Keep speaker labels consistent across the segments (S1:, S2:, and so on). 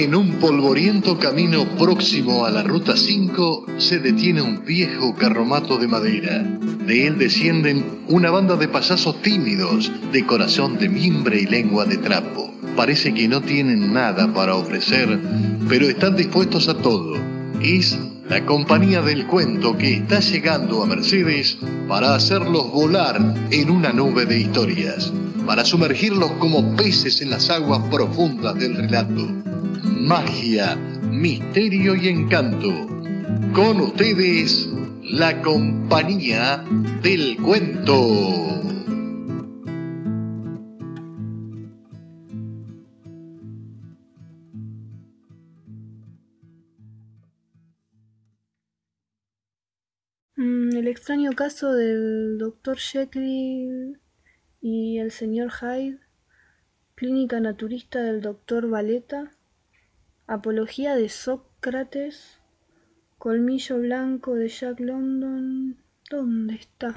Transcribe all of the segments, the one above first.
S1: En un polvoriento camino próximo a la Ruta 5 se detiene un viejo carromato de madera. De él descienden una banda de payasos tímidos, de corazón de mimbre y lengua de trapo. Parece que no tienen nada para ofrecer, pero están dispuestos a todo. Es la compañía del cuento que está llegando a Mercedes para hacerlos volar en una nube de historias, para sumergirlos como peces en las aguas profundas del relato magia, misterio y encanto. Con ustedes, la compañía del cuento.
S2: Mm, el extraño caso del Dr. Jekyll y el señor Hyde, clínica naturista del Dr. Valeta, Apología de Sócrates, Colmillo Blanco de Jack London. ¿Dónde está?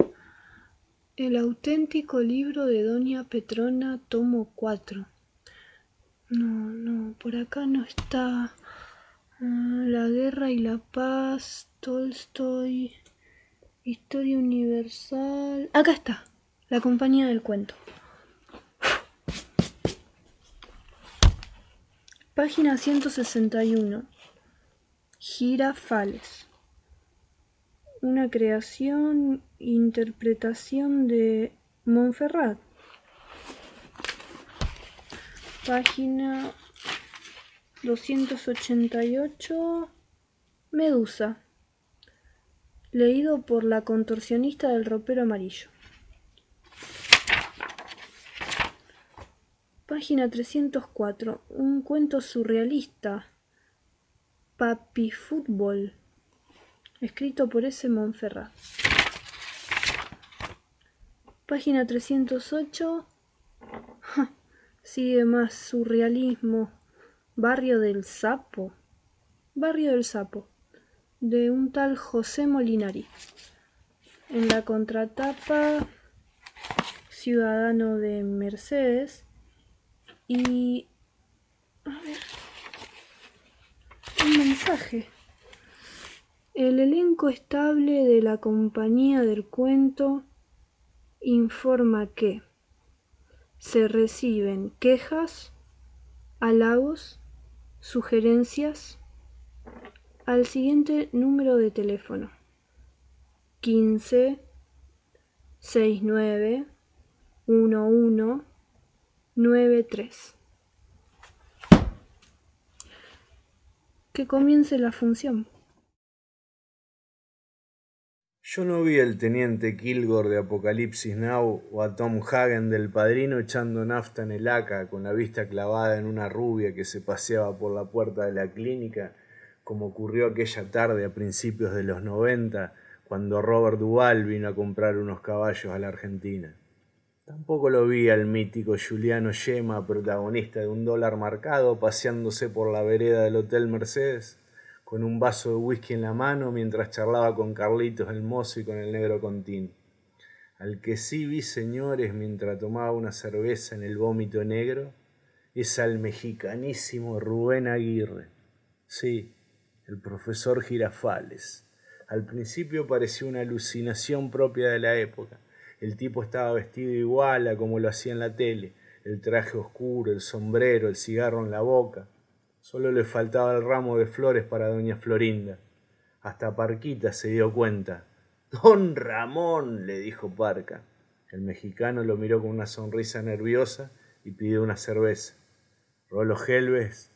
S2: El auténtico libro de Doña Petrona, tomo 4. No, no, por acá no está. Ah, la guerra y la paz, Tolstoy, Historia Universal. Acá está, la compañía del cuento. Página 161. Girafales. Una creación, interpretación de Montferrat. Página 288. Medusa. Leído por la contorsionista del ropero amarillo. Página 304. Un cuento surrealista. Papi Fútbol. Escrito por S. Monferrat. Página 308. sigue más surrealismo. Barrio del Sapo. Barrio del Sapo. De un tal José Molinari. En la contratapa. Ciudadano de Mercedes y... A ver. Un mensaje. El elenco estable de la compañía del cuento informa que se reciben quejas, halagos, sugerencias al siguiente número de teléfono 15 69 11 9.3. Que comience la función.
S3: Yo no vi al teniente Kilgore de Apocalipsis Now o a Tom Hagen del Padrino echando nafta en el ACA con la vista clavada en una rubia que se paseaba por la puerta de la clínica, como ocurrió aquella tarde a principios de los 90 cuando Robert Duval vino a comprar unos caballos a la Argentina. Tampoco lo vi al mítico Juliano Yema, protagonista de un dólar marcado, paseándose por la vereda del Hotel Mercedes, con un vaso de whisky en la mano mientras charlaba con Carlitos el mozo y con el negro Contín. Al que sí vi, señores, mientras tomaba una cerveza en el vómito negro, es al mexicanísimo Rubén Aguirre. Sí, el profesor Girafales. Al principio pareció una alucinación propia de la época el tipo estaba vestido igual a como lo hacía en la tele, el traje oscuro, el sombrero, el cigarro en la boca. Solo le faltaba el ramo de flores para doña Florinda. Hasta Parquita se dio cuenta. Don Ramón, le dijo Parca. El mexicano lo miró con una sonrisa nerviosa y pidió una cerveza. Rolo Helves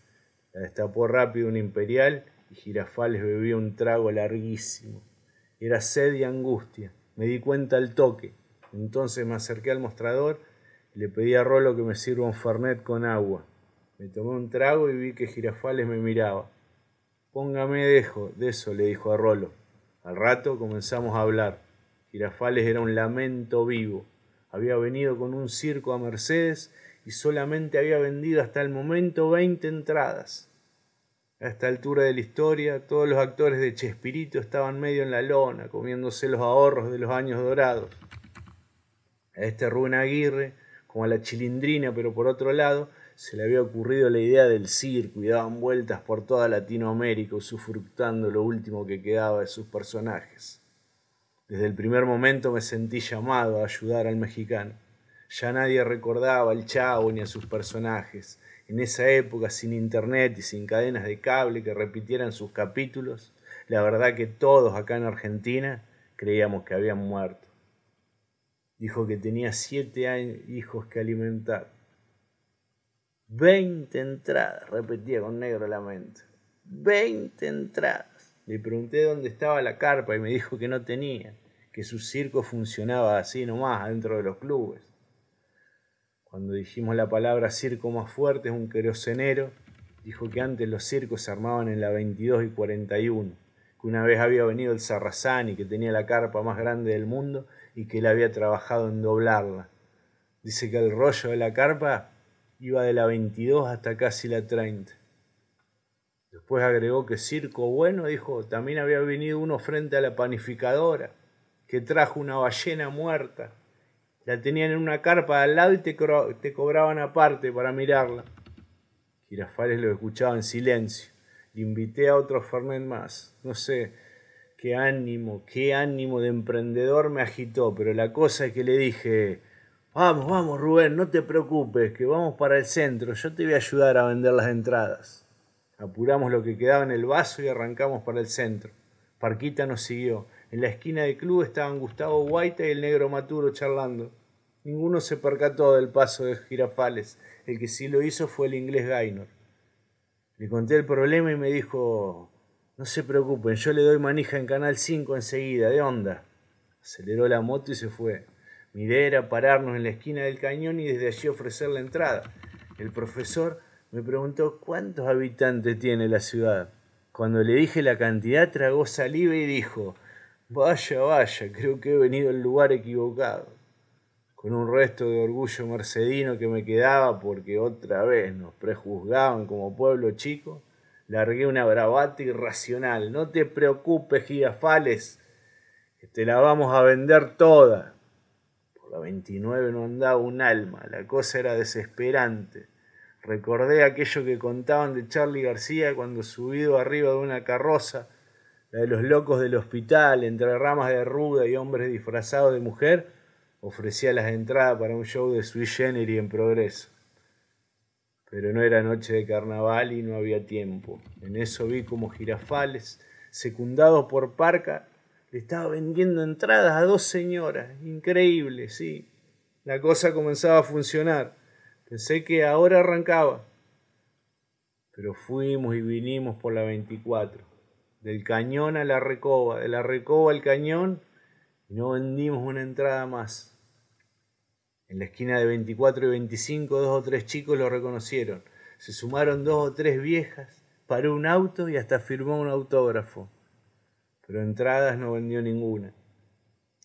S3: la destapó rápido una imperial y Girafales bebió un trago larguísimo. Era sed y angustia. Me di cuenta al toque. Entonces me acerqué al mostrador le pedí a Rolo que me sirva un fernet con agua. Me tomé un trago y vi que Girafales me miraba. Póngame dejo de eso, le dijo a Rolo. Al rato comenzamos a hablar. Girafales era un lamento vivo. Había venido con un circo a Mercedes y solamente había vendido hasta el momento veinte entradas. A esta altura de la historia, todos los actores de Chespirito estaban medio en la lona, comiéndose los ahorros de los años dorados. A este Rubén Aguirre, como a la chilindrina, pero por otro lado se le había ocurrido la idea del circo y daban vueltas por toda Latinoamérica usufructando lo último que quedaba de sus personajes. Desde el primer momento me sentí llamado a ayudar al mexicano. Ya nadie recordaba al chavo ni a sus personajes. En esa época, sin internet y sin cadenas de cable que repitieran sus capítulos, la verdad que todos acá en Argentina creíamos que habían muerto. Dijo que tenía siete hijos que alimentar. Veinte entradas, repetía con negro lamento. Veinte entradas. Le pregunté dónde estaba la carpa y me dijo que no tenía, que su circo funcionaba así nomás dentro de los clubes. Cuando dijimos la palabra circo más fuerte, es un querosenero, dijo que antes los circos se armaban en la 22 y 41, que una vez había venido el Sarrazán y que tenía la carpa más grande del mundo y que él había trabajado en doblarla. Dice que el rollo de la carpa iba de la 22 hasta casi la 30. Después agregó que circo bueno, dijo, también había venido uno frente a la panificadora, que trajo una ballena muerta. La tenían en una carpa al lado y te, te cobraban aparte para mirarla. Girafales lo escuchaba en silencio. Le invité a otro Fernet más. No sé qué ánimo, qué ánimo de emprendedor me agitó, pero la cosa es que le dije, Vamos, vamos, Rubén, no te preocupes, que vamos para el centro, yo te voy a ayudar a vender las entradas. Apuramos lo que quedaba en el vaso y arrancamos para el centro. Parquita nos siguió. En la esquina del club estaban Gustavo Guaita y el negro Maturo charlando. Ninguno se percató del paso de Girafales. El que sí lo hizo fue el inglés Gaynor. Le conté el problema y me dijo, no se preocupen, yo le doy manija en Canal 5 enseguida, ¿de onda? Aceleró la moto y se fue. Mi idea era pararnos en la esquina del cañón y desde allí ofrecer la entrada. El profesor me preguntó cuántos habitantes tiene la ciudad. Cuando le dije la cantidad, tragó saliva y dijo, vaya, vaya, creo que he venido al lugar equivocado. Con un resto de orgullo mercedino que me quedaba porque otra vez nos prejuzgaban como pueblo chico, largué una bravata irracional. No te preocupes, Girafales, que te la vamos a vender toda. La 29 no andaba un alma, la cosa era desesperante. Recordé aquello que contaban de Charlie García cuando subido arriba de una carroza, la de los locos del hospital, entre ramas de ruda y hombres disfrazados de mujer, ofrecía las entradas para un show de Sui Generis en progreso. Pero no era noche de carnaval y no había tiempo. En eso vi como girafales, secundados por Parca, estaba vendiendo entradas a dos señoras. Increíble, sí. La cosa comenzaba a funcionar. Pensé que ahora arrancaba. Pero fuimos y vinimos por la 24. Del cañón a la recoba, de la recoba al cañón, y no vendimos una entrada más. En la esquina de 24 y 25, dos o tres chicos lo reconocieron. Se sumaron dos o tres viejas, paró un auto y hasta firmó un autógrafo pero entradas no vendió ninguna.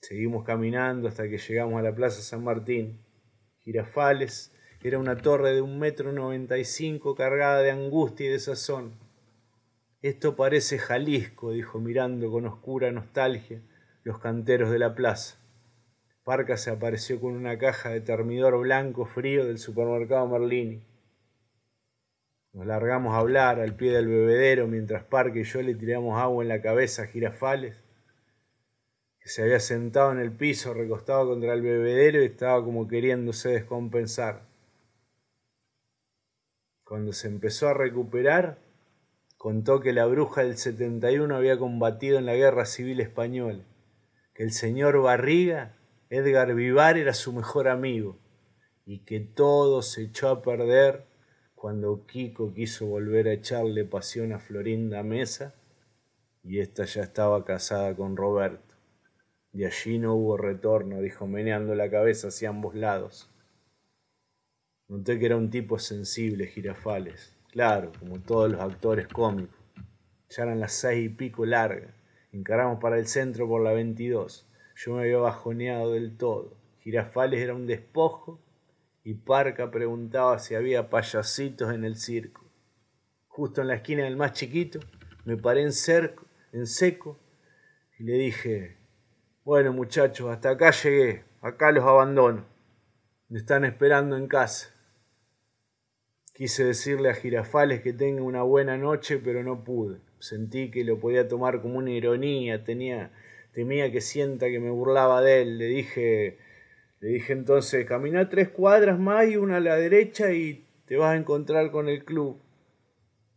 S3: Seguimos caminando hasta que llegamos a la Plaza San Martín. Girafales era una torre de un metro noventa y cinco cargada de angustia y de sazón. Esto parece Jalisco, dijo mirando con oscura nostalgia los canteros de la plaza. Parca se apareció con una caja de termidor blanco frío del supermercado Merlini. Nos largamos a hablar al pie del bebedero mientras Parque y yo le tiramos agua en la cabeza a Girafales, que se había sentado en el piso recostado contra el bebedero y estaba como queriéndose descompensar. Cuando se empezó a recuperar, contó que la bruja del 71 había combatido en la guerra civil española, que el señor Barriga, Edgar Vivar, era su mejor amigo y que todo se echó a perder cuando Kiko quiso volver a echarle pasión a Florinda Mesa y ésta ya estaba casada con Roberto. De allí no hubo retorno, dijo meneando la cabeza hacia ambos lados. Noté que era un tipo sensible, Girafales, claro, como todos los actores cómicos. Ya eran las seis y pico largas. Encaramos para el centro por la 22. Yo me había bajoneado del todo. Girafales era un despojo y Parca preguntaba si había payasitos en el circo. Justo en la esquina del más chiquito, me paré en, cerco, en seco y le dije, bueno muchachos, hasta acá llegué, acá los abandono. Me están esperando en casa. Quise decirle a Girafales que tenga una buena noche, pero no pude. Sentí que lo podía tomar como una ironía, tenía, temía que sienta que me burlaba de él. Le dije, le dije entonces, camina tres cuadras más y una a la derecha y te vas a encontrar con el club.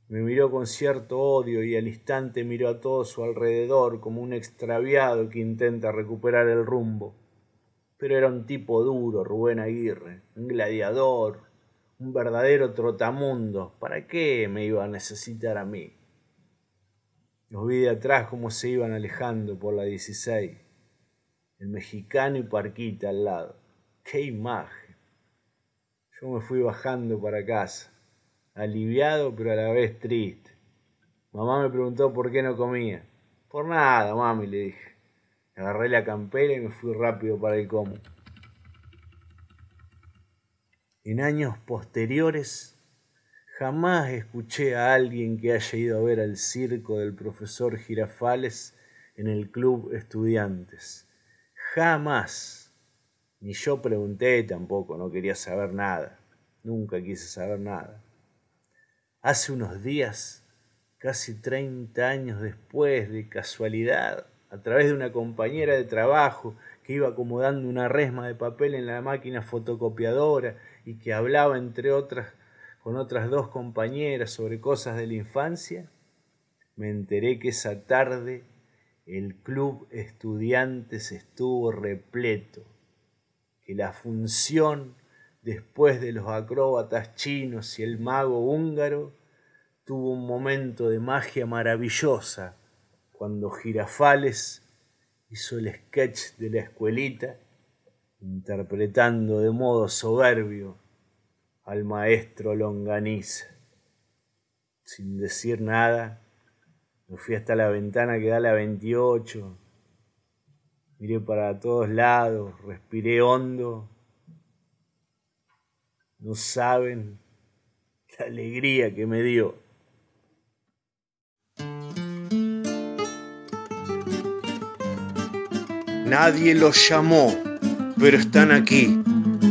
S3: Me miró con cierto odio y al instante miró a todo su alrededor como un extraviado que intenta recuperar el rumbo. Pero era un tipo duro, Rubén Aguirre, un gladiador, un verdadero trotamundo. ¿Para qué me iba a necesitar a mí? Los vi de atrás cómo se iban alejando por la 16. El mexicano y Parquita al lado. ¡Qué imagen! Yo me fui bajando para casa aliviado pero a la vez triste. Mamá me preguntó por qué no comía. Por nada, mami, le dije. Agarré la campera y me fui rápido para el como. En años posteriores, jamás escuché a alguien que haya ido a ver al circo del profesor Girafales en el club estudiantes. Jamás. Ni yo pregunté tampoco, no quería saber nada. Nunca quise saber nada. Hace unos días, casi 30 años después, de casualidad, a través de una compañera de trabajo que iba acomodando una resma de papel en la máquina fotocopiadora y que hablaba, entre otras, con otras dos compañeras sobre cosas de la infancia, me enteré que esa tarde el club estudiantes estuvo repleto, que la función después de los acróbatas chinos y el mago húngaro, tuvo un momento de magia maravillosa cuando Girafales hizo el sketch de la escuelita, interpretando de modo soberbio al maestro Longaniza. Sin decir nada, me fui hasta la ventana que da la 28, miré para todos lados, respiré hondo no saben la alegría que me dio.
S4: Nadie los llamó, pero están aquí,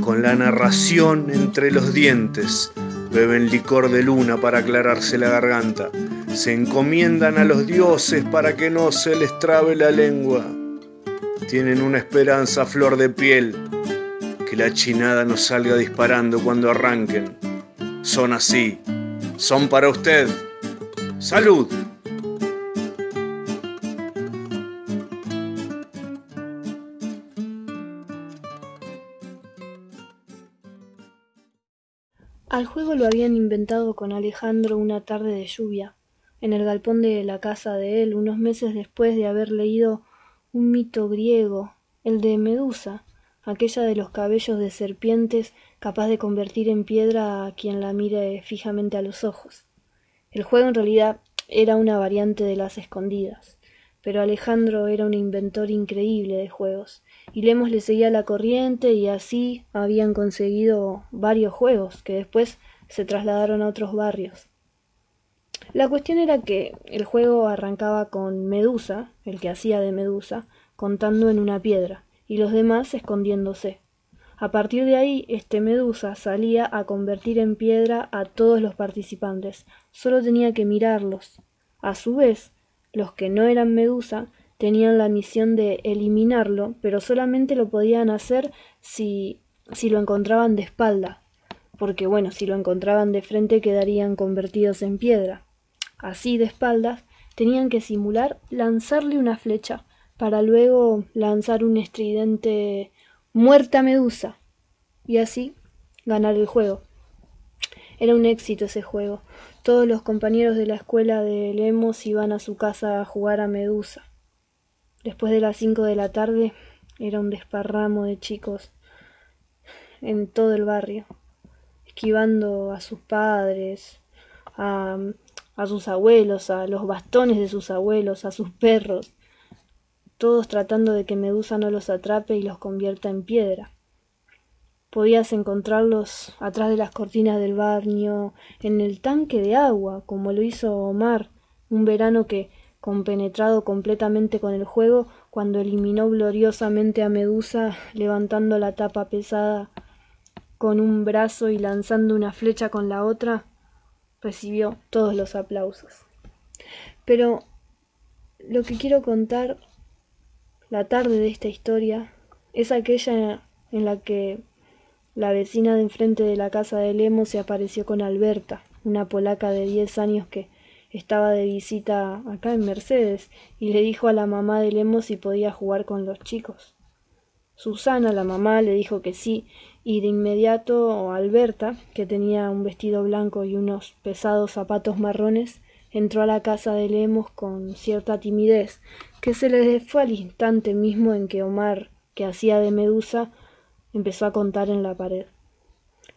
S4: con la narración entre los dientes. Beben licor de luna para aclararse la garganta. Se encomiendan a los dioses para que no se les trabe la lengua. Tienen una esperanza flor de piel que la chinada no salga disparando cuando arranquen. Son así. Son para usted. Salud.
S2: Al juego lo habían inventado con Alejandro una tarde de lluvia, en el galpón de la casa de él, unos meses después de haber leído un mito griego, el de Medusa, aquella de los cabellos de serpientes capaz de convertir en piedra a quien la mire fijamente a los ojos. El juego en realidad era una variante de las escondidas, pero Alejandro era un inventor increíble de juegos, y Lemos le seguía la corriente y así habían conseguido varios juegos que después se trasladaron a otros barrios. La cuestión era que el juego arrancaba con Medusa, el que hacía de Medusa, contando en una piedra, y los demás escondiéndose. A partir de ahí, este Medusa salía a convertir en piedra a todos los participantes. Solo tenía que mirarlos. A su vez, los que no eran Medusa tenían la misión de eliminarlo, pero solamente lo podían hacer si, si lo encontraban de espalda, porque bueno, si lo encontraban de frente quedarían convertidos en piedra. Así de espaldas, tenían que simular lanzarle una flecha, para luego lanzar un estridente muerta medusa y así ganar el juego. Era un éxito ese juego. Todos los compañeros de la escuela de Lemos iban a su casa a jugar a Medusa. Después de las cinco de la tarde era un desparramo de chicos en todo el barrio, esquivando a sus padres, a, a sus abuelos, a los bastones de sus abuelos, a sus perros, todos tratando de que Medusa no los atrape y los convierta en piedra. Podías encontrarlos atrás de las cortinas del baño, en el tanque de agua, como lo hizo Omar, un verano que, compenetrado completamente con el juego, cuando eliminó gloriosamente a Medusa, levantando la tapa pesada con un brazo y lanzando una flecha con la otra, recibió todos los aplausos. Pero lo que quiero contar la tarde de esta historia es aquella en la que la vecina de enfrente de la casa de Lemo se apareció con Alberta, una polaca de diez años que estaba de visita acá en Mercedes, y le dijo a la mamá de Lemo si podía jugar con los chicos. Susana, la mamá, le dijo que sí, y de inmediato Alberta, que tenía un vestido blanco y unos pesados zapatos marrones, entró a la casa de Lemos con cierta timidez, que se le fue al instante mismo en que Omar, que hacía de Medusa, empezó a contar en la pared.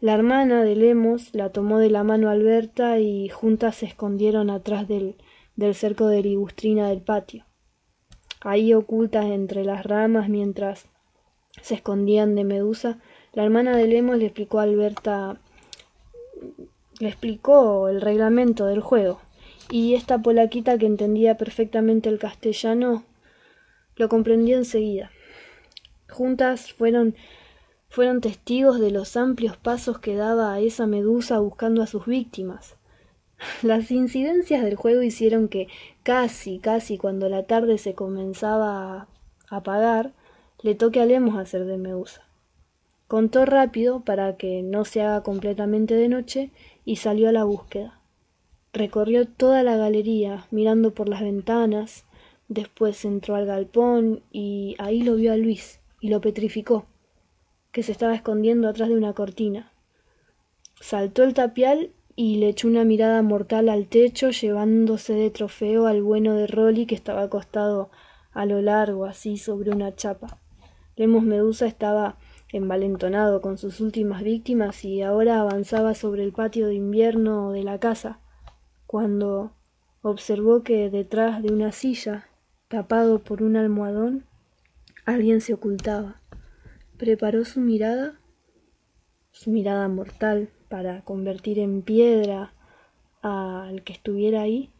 S2: La hermana de Lemos la tomó de la mano Alberta y juntas se escondieron atrás del, del cerco de ligustrina del patio. Ahí ocultas entre las ramas mientras se escondían de Medusa, la hermana de Lemos le explicó a Alberta le explicó el reglamento del juego y esta polaquita que entendía perfectamente el castellano lo comprendió enseguida. Juntas fueron fueron testigos de los amplios pasos que daba a esa medusa buscando a sus víctimas. Las incidencias del juego hicieron que casi, casi cuando la tarde se comenzaba a apagar, le toque a Lemos hacer de medusa. Contó rápido para que no se haga completamente de noche y salió a la búsqueda. Recorrió toda la galería mirando por las ventanas, después entró al galpón y ahí lo vio a Luis y lo petrificó que se estaba escondiendo atrás de una cortina. Saltó el tapial y le echó una mirada mortal al techo, llevándose de trofeo al bueno de Rolly que estaba acostado a lo largo, así sobre una chapa. Lemos Medusa estaba envalentonado con sus últimas víctimas y ahora avanzaba sobre el patio de invierno de la casa, cuando observó que detrás de una silla, tapado por un almohadón, alguien se ocultaba preparó su mirada, su mirada mortal, para convertir en piedra al que estuviera ahí,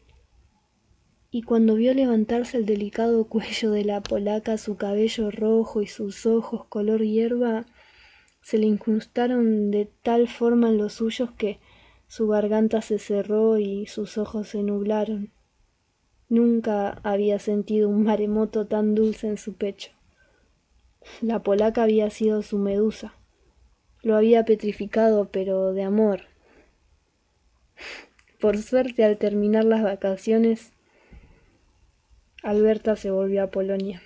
S2: y cuando vio levantarse el delicado cuello de la polaca, su cabello rojo y sus ojos color hierba, se le incrustaron de tal forma en los suyos que su garganta se cerró y sus ojos se nublaron. Nunca había sentido un maremoto tan dulce en su pecho. La polaca había sido su medusa. Lo había petrificado, pero de amor. Por suerte, al terminar las vacaciones, Alberta se volvió a Polonia.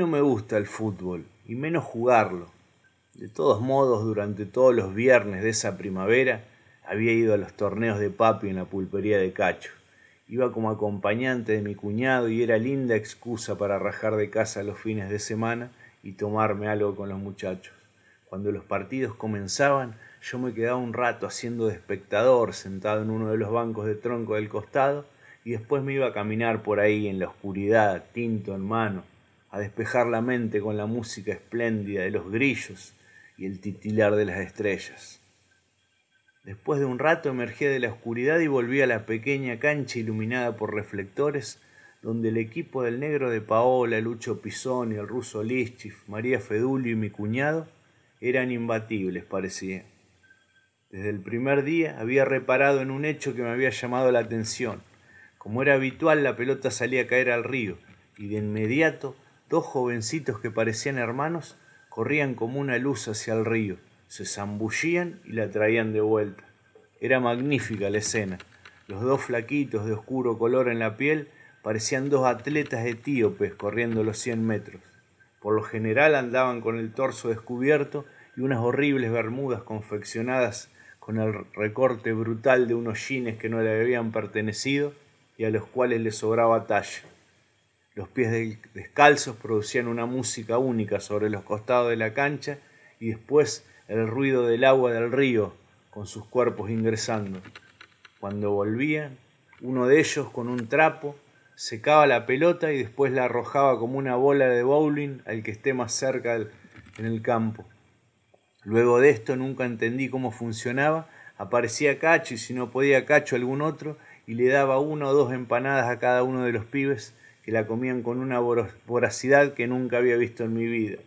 S3: El fútbol, y menos jugarlo. De todos modos, durante todos los viernes de esa primavera, había ido a los torneos de papi en la pulpería de Cacho. Iba como acompañante de mi cuñado y era linda excusa para rajar de casa los fines de semana y tomarme algo con los muchachos. Cuando los partidos comenzaban, yo me quedaba un rato haciendo de espectador sentado en uno de los bancos de tronco del costado y después me iba a caminar por ahí en la oscuridad, tinto en mano, a despejar la mente con la música espléndida de los grillos y el titilar de las estrellas. Después de un rato emergí de la oscuridad y volví a la pequeña cancha iluminada por reflectores, donde el equipo del negro de Paola, Lucho Pisoni, el ruso Lischif, María Fedulio y mi cuñado eran imbatibles, parecía. Desde el primer día había reparado en un hecho que me había llamado la atención. Como era habitual, la pelota salía a caer al río, y de inmediato Dos jovencitos que parecían hermanos corrían como una luz hacia el río, se zambullían y la traían de vuelta. Era magnífica la escena. Los dos flaquitos de oscuro color en la piel parecían dos atletas etíopes corriendo los 100 metros. Por lo general andaban con el torso descubierto y unas horribles bermudas confeccionadas con el recorte brutal de unos jeans que no le habían pertenecido y a los cuales le sobraba talla. Los pies descalzos producían una música única sobre los costados de la cancha y después el ruido del agua del río con sus cuerpos ingresando. Cuando volvían, uno de ellos con un trapo secaba la pelota y después la arrojaba como una bola de bowling al que esté más cerca en el campo. Luego de esto nunca entendí cómo funcionaba, aparecía Cacho y si no podía Cacho algún otro y le daba una o dos empanadas a cada uno de los pibes que la comían con una voracidad que nunca había visto en mi vida.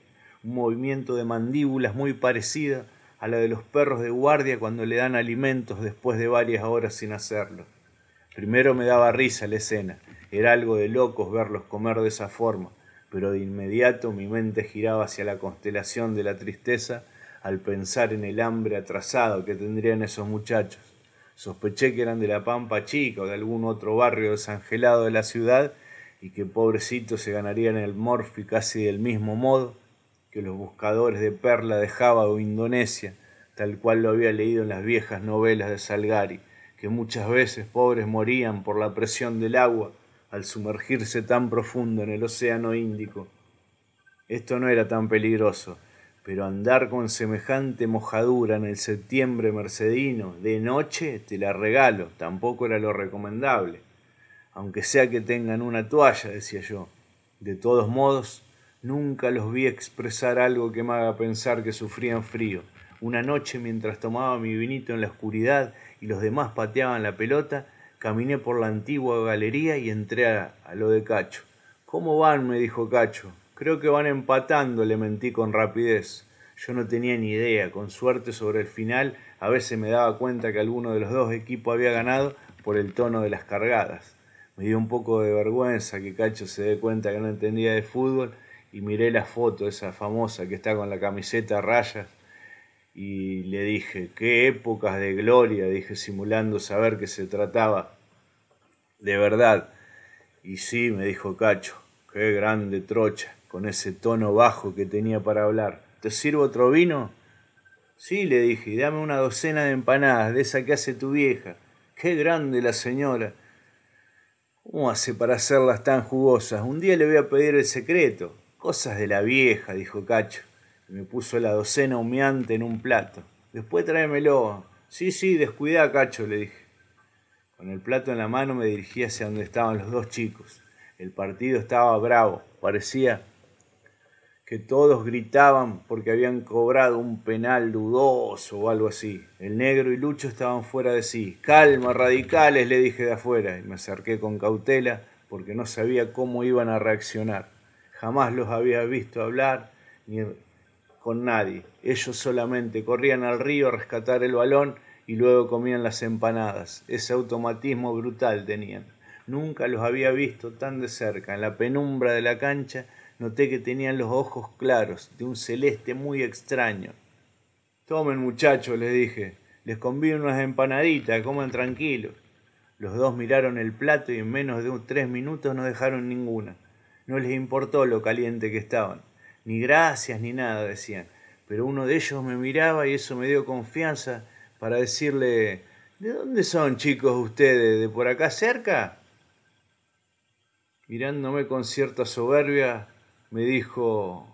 S3: Un movimiento de mandíbulas muy parecido a la de los perros de guardia cuando le dan alimentos después de varias horas sin hacerlo. Primero me daba risa la escena, era algo de locos verlos comer de esa forma, pero de inmediato mi mente giraba hacia la constelación de la tristeza al pensar en el hambre atrasado que tendrían esos muchachos. Sospeché que eran de la Pampa Chica o de algún otro barrio desangelado de la ciudad y que pobrecitos se ganarían el morfi casi del mismo modo que los buscadores de perla de Java o Indonesia, tal cual lo había leído en las viejas novelas de Salgari, que muchas veces pobres morían por la presión del agua al sumergirse tan profundo en el océano Índico. Esto no era tan peligroso, pero andar con semejante mojadura en el septiembre mercedino de noche te la regalo, tampoco era lo recomendable, aunque sea que tengan una toalla, decía yo. De todos modos, nunca los vi expresar algo que me haga pensar que sufrían frío. Una noche mientras tomaba mi vinito en la oscuridad y los demás pateaban la pelota, caminé por la antigua galería y entré a, lo de Cacho. ¿Cómo van? me dijo Cacho. Creo que van empatando, le mentí con rapidez. Yo no tenía ni idea, con suerte sobre el final a veces me daba cuenta que alguno de los dos equipos había ganado por el tono de las cargadas. Me dio un poco de vergüenza que Cacho se dé cuenta que no entendía de fútbol y miré la foto esa famosa que está con la camiseta a rayas y le dije, qué épocas de gloria, dije simulando saber que se trataba de verdad. Y sí, me dijo Cacho, qué grande trocha con ese tono bajo que tenía para hablar. ¿Te sirvo otro vino? Sí, le dije, dame una docena de empanadas, de esa que hace tu vieja. Qué grande la señora. ¿Cómo hace para hacerlas tan jugosas? Un día le voy a pedir el secreto. Cosas de la vieja, dijo Cacho. Y me puso la docena humeante en un plato. Después tráemelo. Sí, sí, descuida, Cacho, le dije. Con el plato en la mano me dirigí hacia donde estaban los dos chicos. El partido estaba bravo. Parecía que todos gritaban porque habían cobrado un penal dudoso o algo así. El negro y Lucho estaban fuera de sí. Calma, radicales, le dije de afuera, y me acerqué con cautela porque no sabía cómo iban a reaccionar. Jamás los había visto hablar ni con nadie. Ellos solamente corrían al río a rescatar el balón y luego comían las empanadas. Ese automatismo brutal tenían. Nunca los había visto tan de cerca. En la penumbra de la cancha noté que tenían los ojos claros, de un celeste muy extraño. Tomen muchachos, les dije, les convido unas empanaditas, coman tranquilos. Los dos miraron el plato y en menos de tres minutos no dejaron ninguna. No les importó lo caliente que estaban, ni gracias ni nada decían. Pero uno de ellos me miraba y eso me dio confianza para decirle ¿De dónde son chicos ustedes? ¿De por acá cerca? Mirándome con cierta soberbia, me dijo,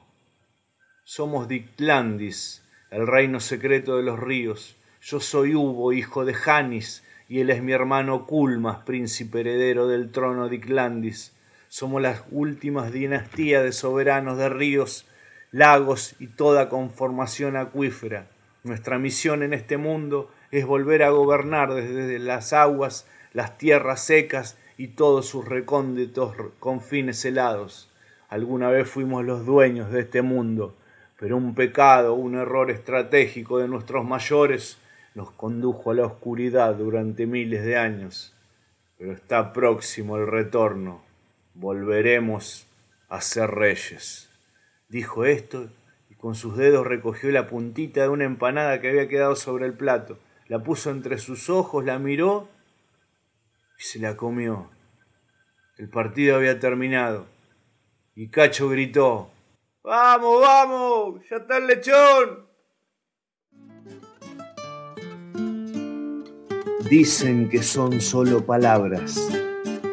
S3: somos Dictlandis, el reino secreto de los ríos. Yo soy Hugo, hijo de Janis, y él es mi hermano Culmas, príncipe heredero del trono de Diclandis. Somos las últimas dinastías de soberanos de ríos, lagos y toda conformación acuífera. Nuestra misión en este mundo es volver a gobernar desde las aguas, las tierras secas y todos sus recónditos confines helados. Alguna vez fuimos los dueños de este mundo, pero un pecado, un error estratégico de nuestros mayores nos condujo a la oscuridad durante miles de años. Pero está próximo el retorno. Volveremos a ser reyes. Dijo esto y con sus dedos recogió la puntita de una empanada que había quedado sobre el plato. La puso entre sus ojos, la miró y se la comió. El partido había terminado y Cacho gritó, ¡Vamos, vamos! ¡Ya está el lechón!
S4: Dicen que son solo palabras,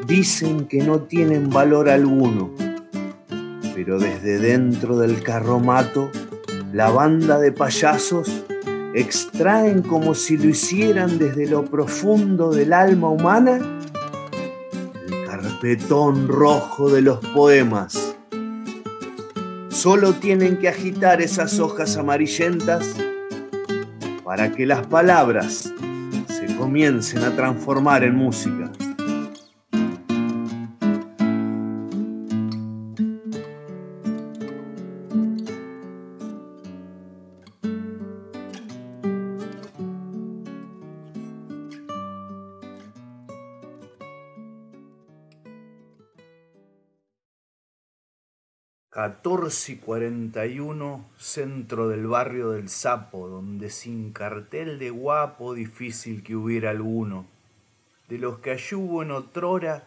S4: dicen que no tienen valor alguno, pero desde dentro del carromato, la banda de payasos extraen como si lo hicieran desde lo profundo del alma humana el carpetón rojo de los poemas. Solo tienen que agitar esas hojas amarillentas para que las palabras se comiencen a transformar en música.
S3: 14 y 41, centro del barrio del Sapo, donde sin cartel de guapo difícil que hubiera alguno. De los que allí en otrora,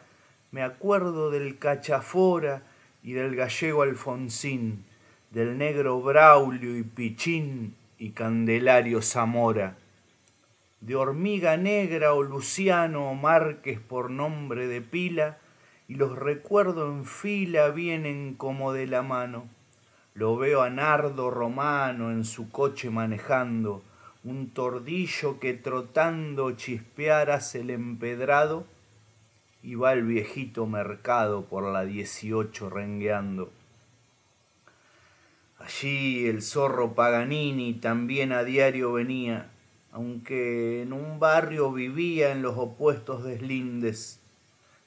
S3: me acuerdo del Cachafora y del gallego Alfonsín, del negro Braulio y Pichín y Candelario Zamora. De Hormiga Negra o Luciano o Márquez por nombre de pila, y los recuerdo en fila vienen como de la mano. Lo veo a Nardo Romano en su coche manejando, un tordillo que trotando chispear hace el empedrado, y va el viejito mercado por la dieciocho rengueando. Allí el zorro Paganini también a diario venía, aunque en un barrio vivía en los opuestos deslindes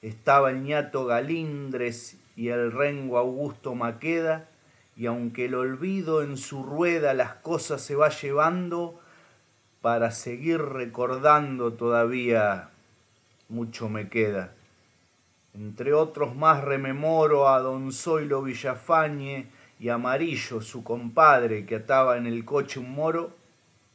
S3: estaba el ñato Galindres y el rengo Augusto Maqueda, y aunque el olvido en su rueda las cosas se va llevando, para seguir recordando todavía mucho me queda. Entre otros más rememoro a don Zoilo Villafañe y Amarillo, su compadre, que ataba en el coche un moro.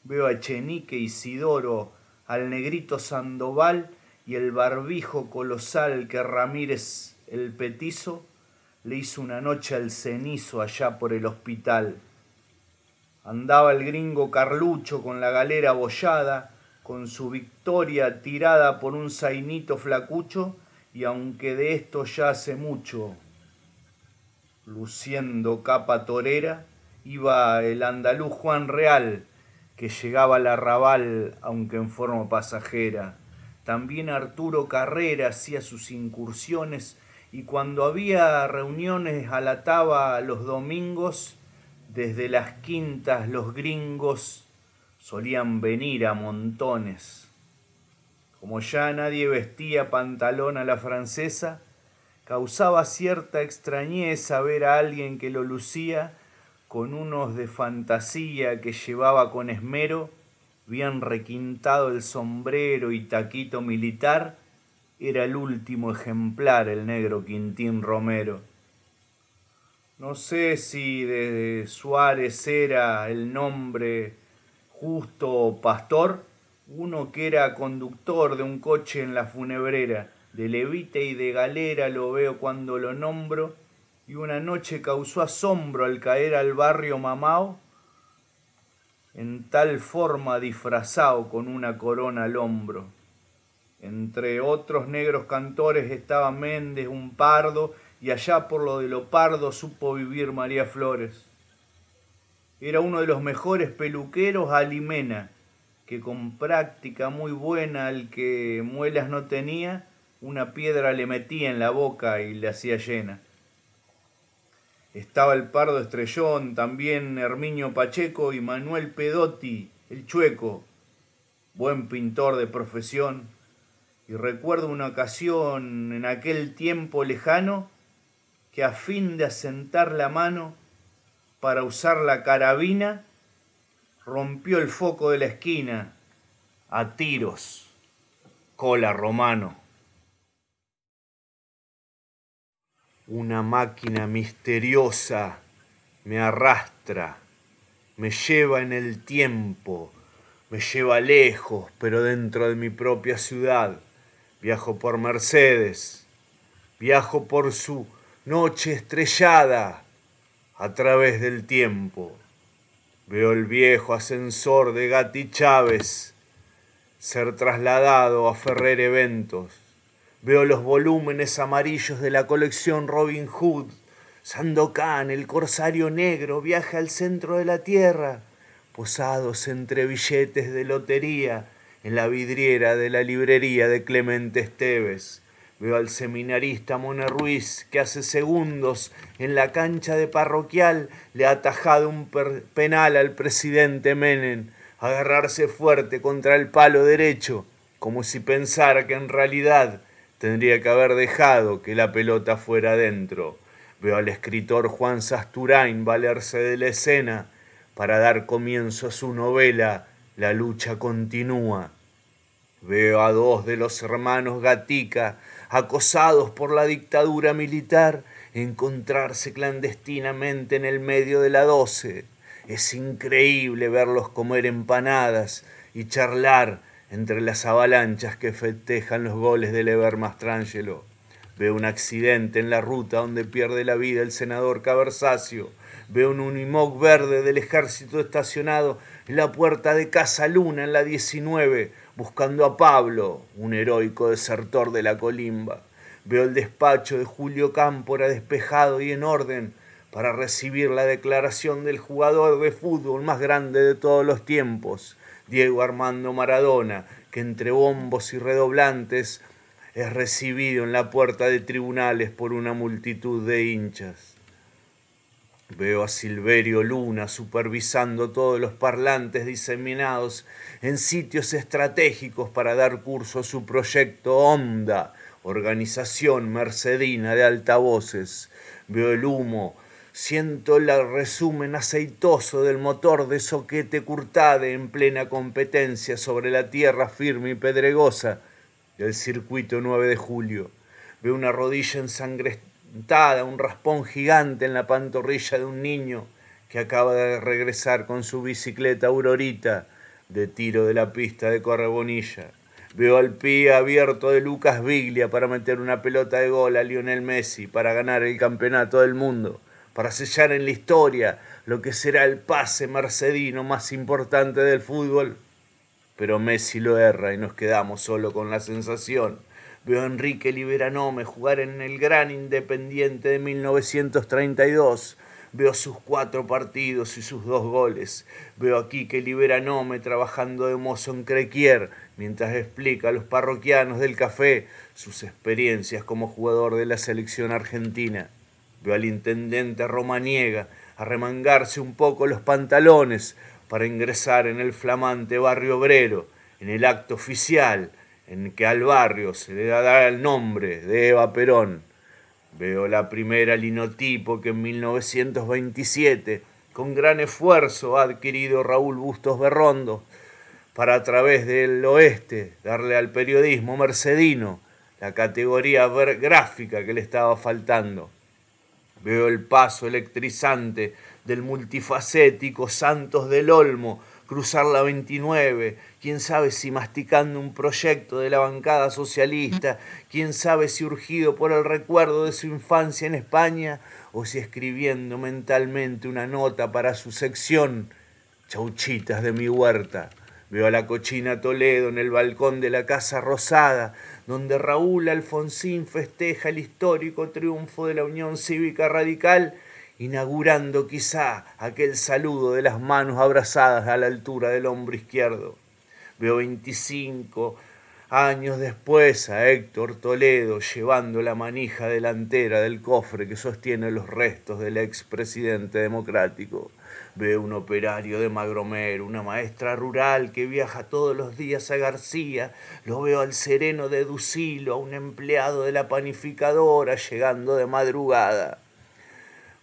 S3: Veo a Chenique Isidoro, al negrito Sandoval y el barbijo colosal que Ramírez el petizo le hizo una noche al cenizo allá por el hospital. Andaba el gringo Carlucho con la galera bollada, con su victoria tirada por un zainito flacucho, y aunque de esto ya hace mucho, luciendo capa torera, iba el andaluz Juan Real, que llegaba al arrabal aunque en forma pasajera también Arturo Carrera hacía sus incursiones y cuando había reuniones alataba los domingos, desde las quintas los gringos solían venir a montones. Como ya nadie vestía pantalón a la francesa, causaba cierta extrañeza ver a alguien que lo lucía con unos de fantasía que llevaba con esmero bien requintado el sombrero y taquito militar, era el último ejemplar el negro Quintín Romero. No sé si de Suárez era el nombre justo pastor, uno que era conductor de un coche en la funebrera, de levite y de galera lo veo cuando lo nombro, y una noche causó asombro al caer al barrio Mamao en tal forma disfrazado con una corona al hombro. Entre otros negros cantores estaba Méndez, un pardo, y allá por lo de lo pardo supo vivir María Flores. Era uno de los mejores peluqueros Alimena, que con práctica muy buena al que muelas no tenía, una piedra le metía en la boca y le hacía llena. Estaba el Pardo Estrellón, también Herminio Pacheco y Manuel Pedotti, el Chueco, buen pintor de profesión. Y recuerdo una ocasión en aquel tiempo lejano que a fin de asentar la mano para usar la carabina, rompió el foco de la esquina a tiros, cola romano. Una máquina misteriosa me arrastra, me lleva en el tiempo, me lleva lejos, pero dentro de mi propia ciudad. Viajo por Mercedes, viajo por su noche estrellada a través del tiempo. Veo el viejo ascensor de Gatti Chávez ser trasladado a Ferrer Eventos. Veo los volúmenes amarillos de la colección Robin Hood. Sandokan, el corsario negro, viaja al centro de la tierra, posados entre billetes de lotería en la vidriera de la librería de Clemente Esteves. Veo al seminarista Mona Ruiz que hace segundos en la cancha de parroquial le ha atajado un penal al presidente Menem, agarrarse fuerte contra el palo derecho, como si pensara que en realidad tendría que haber dejado que la pelota fuera adentro. Veo al escritor Juan Sasturain valerse de la escena para dar comienzo a su novela La lucha continúa. Veo a dos de los hermanos Gatica acosados por la dictadura militar, encontrarse clandestinamente en el medio de la doce. Es increíble verlos comer empanadas y charlar entre las avalanchas que festejan los goles del Eber Mastrangelo. Veo un accidente en la ruta donde pierde la vida el senador Cabersacio. Veo un unimog verde del ejército estacionado en la puerta de Casa Luna en la 19 buscando a Pablo, un heroico desertor de la colimba. Veo el despacho de Julio Cámpora despejado y en orden para recibir la declaración del jugador de fútbol más grande de todos los tiempos, Diego Armando Maradona, que entre bombos y redoblantes es recibido en la puerta de tribunales por una multitud de hinchas. Veo a Silverio Luna supervisando todos los parlantes diseminados en sitios estratégicos para dar curso a su proyecto Onda, organización mercedina de altavoces. Veo el humo, siento el resumen aceitoso del motor de soquete Curtade en plena competencia sobre la tierra firme y pedregosa del circuito 9 de julio. Veo una rodilla ensangrentada un raspón gigante en la pantorrilla de un niño que acaba de regresar con su bicicleta Aurorita de tiro de la pista de Correbonilla. Veo al pie abierto de Lucas Biglia para meter una pelota de gol a Lionel Messi para ganar el campeonato del mundo, para sellar en la historia lo que será el pase mercedino más importante del fútbol. Pero Messi lo erra y nos quedamos solo con la sensación Veo a Enrique Liberanome jugar en el gran Independiente de 1932. Veo sus cuatro partidos y sus dos goles. Veo a Quique Liberanome trabajando de mozo en Crequier mientras explica a los parroquianos del café sus experiencias como jugador de la selección argentina. Veo al intendente Romaniega arremangarse un poco los pantalones para ingresar en el flamante barrio obrero en el acto oficial en que al barrio se le da el nombre de Eva Perón. Veo la primera linotipo que en 1927, con gran esfuerzo, ha adquirido Raúl Bustos Berrondo para a través del oeste darle al periodismo mercedino la categoría gráfica que le estaba faltando. Veo el paso electrizante del multifacético Santos del Olmo cruzar la 29, quién sabe si masticando un proyecto de la bancada socialista, quién sabe si urgido por el recuerdo de su infancia en España o si escribiendo mentalmente una nota para su sección, chauchitas de mi huerta. Veo a la cochina Toledo en el balcón de la Casa Rosada, donde Raúl Alfonsín festeja el histórico triunfo de la Unión Cívica Radical inaugurando quizá aquel saludo de las manos abrazadas a la altura del hombro izquierdo. Veo 25 años después a Héctor Toledo llevando la manija delantera del cofre que sostiene los restos del expresidente democrático. Veo un operario de Magromero, una maestra rural que viaja todos los días a García. Lo veo al sereno de Ducilo, a un empleado de la panificadora llegando de madrugada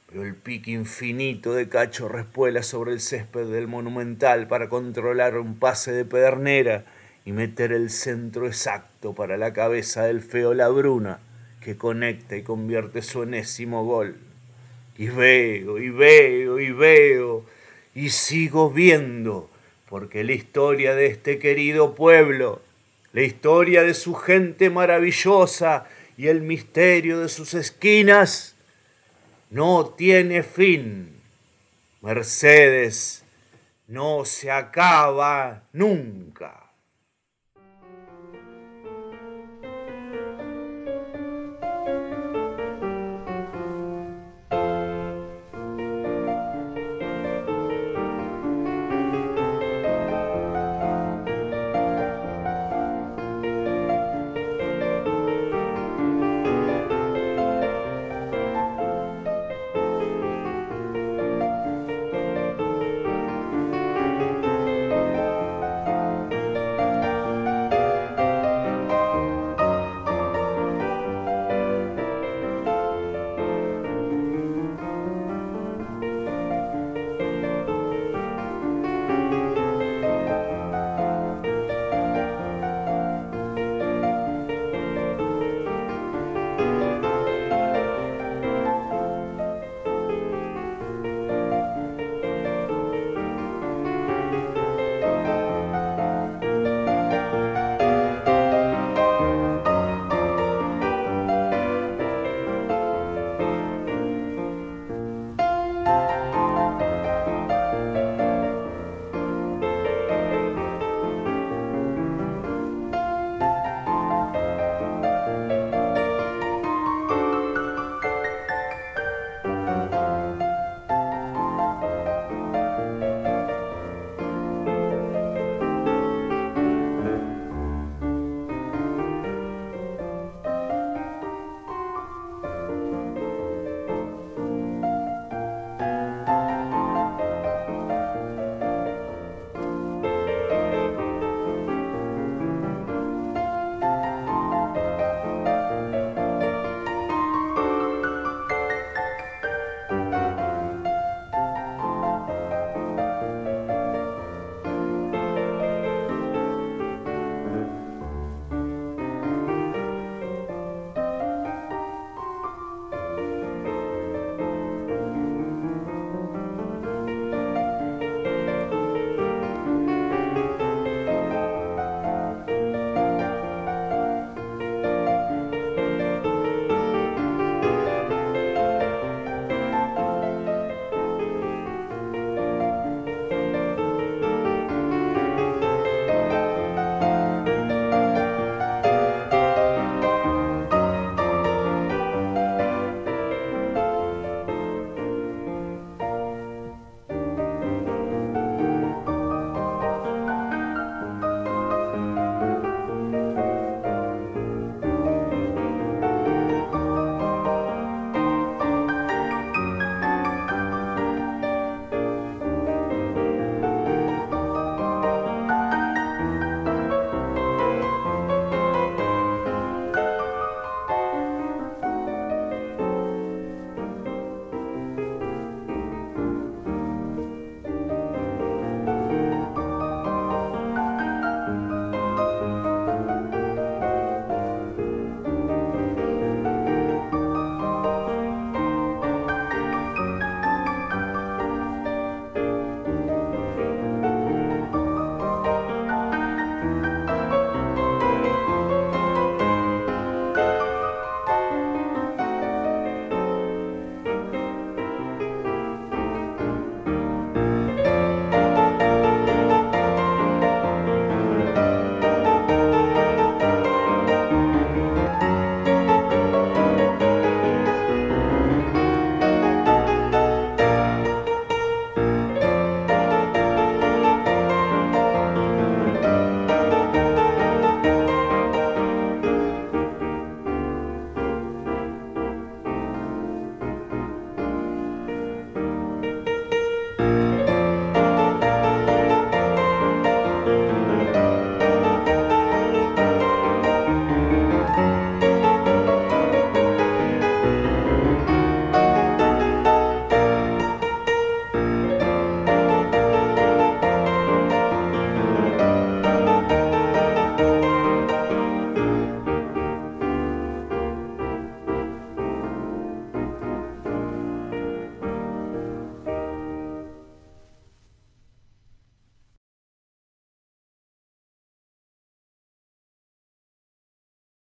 S3: pero el pique infinito de Cacho respuela sobre el césped del monumental para controlar un pase de pedernera y meter el centro exacto para la cabeza del feo Labruna, que conecta y convierte su enésimo gol. Y veo, y veo, y veo, y sigo viendo, porque la historia de este querido pueblo, la historia de su gente maravillosa y el misterio de sus esquinas no tiene fin. Mercedes no se acaba nunca.